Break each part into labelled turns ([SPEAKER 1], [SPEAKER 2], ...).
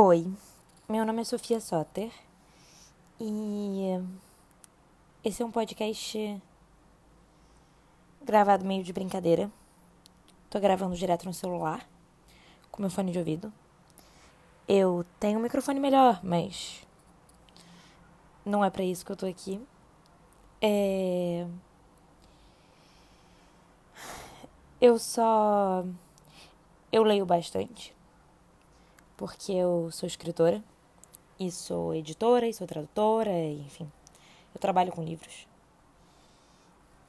[SPEAKER 1] Oi, meu nome é Sofia Soter e esse é um podcast gravado meio de brincadeira. Tô gravando direto no celular com meu fone de ouvido. Eu tenho um microfone melhor, mas não é para isso que eu tô aqui. É... Eu só eu leio bastante porque eu sou escritora e sou editora e sou tradutora, enfim. Eu trabalho com livros.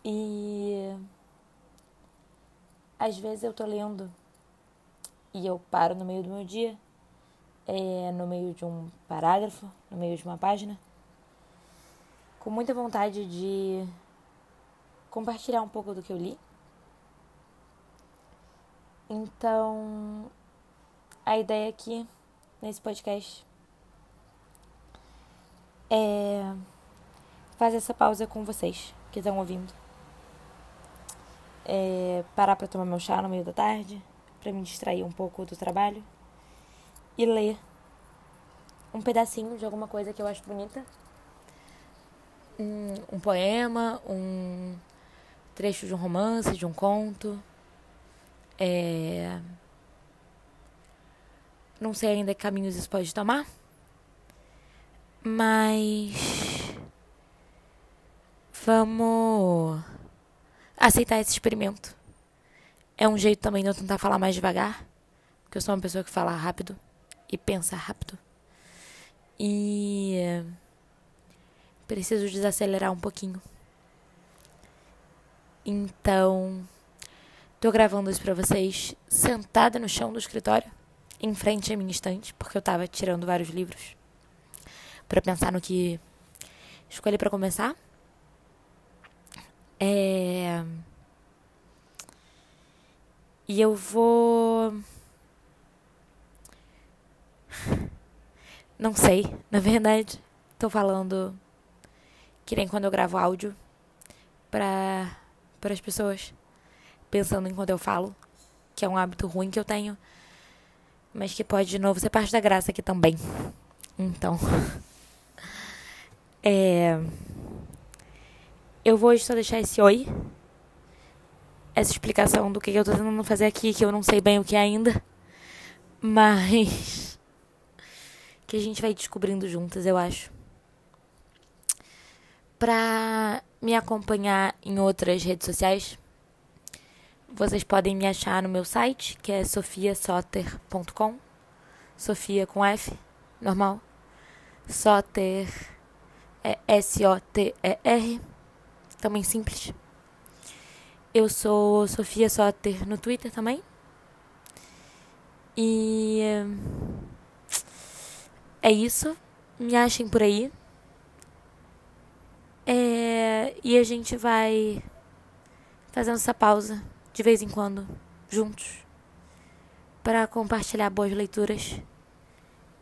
[SPEAKER 1] E às vezes eu tô lendo e eu paro no meio do meu dia, é, no meio de um parágrafo, no meio de uma página, com muita vontade de compartilhar um pouco do que eu li. Então, a ideia aqui nesse podcast é fazer essa pausa com vocês que estão ouvindo. É parar para tomar meu chá no meio da tarde, para me distrair um pouco do trabalho e ler um pedacinho de alguma coisa que eu acho bonita. Um, um poema, um trecho de um romance, de um conto. É não sei ainda que caminhos isso pode tomar. Mas. Vamos aceitar esse experimento. É um jeito também de eu tentar falar mais devagar. Porque eu sou uma pessoa que fala rápido e pensa rápido. E. Preciso desacelerar um pouquinho. Então. Tô gravando isso pra vocês sentada no chão do escritório em frente à minha estante, porque eu estava tirando vários livros para pensar no que escolhi para começar. É... E eu vou. Não sei, na verdade. Tô falando que nem quando eu gravo áudio para as pessoas, pensando enquanto eu falo, que é um hábito ruim que eu tenho mas que pode de novo ser parte da graça aqui também. Então, é, eu vou só deixar esse oi, essa explicação do que eu tô tentando fazer aqui, que eu não sei bem o que é ainda, mas que a gente vai descobrindo juntas, eu acho. Pra me acompanhar em outras redes sociais, vocês podem me achar no meu site, que é sofiasoter.com. Sofia com F, normal. Soter é S-O-T-E-R, também simples. Eu sou Sofia Soter no Twitter também. E é isso. Me achem por aí. É, e a gente vai fazendo essa pausa de vez em quando, juntos, para compartilhar boas leituras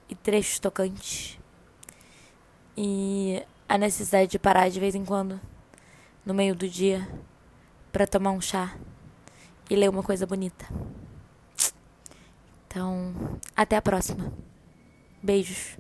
[SPEAKER 1] e trechos tocantes. E a necessidade de parar de vez em quando, no meio do dia, para tomar um chá e ler uma coisa bonita. Então, até a próxima. Beijos.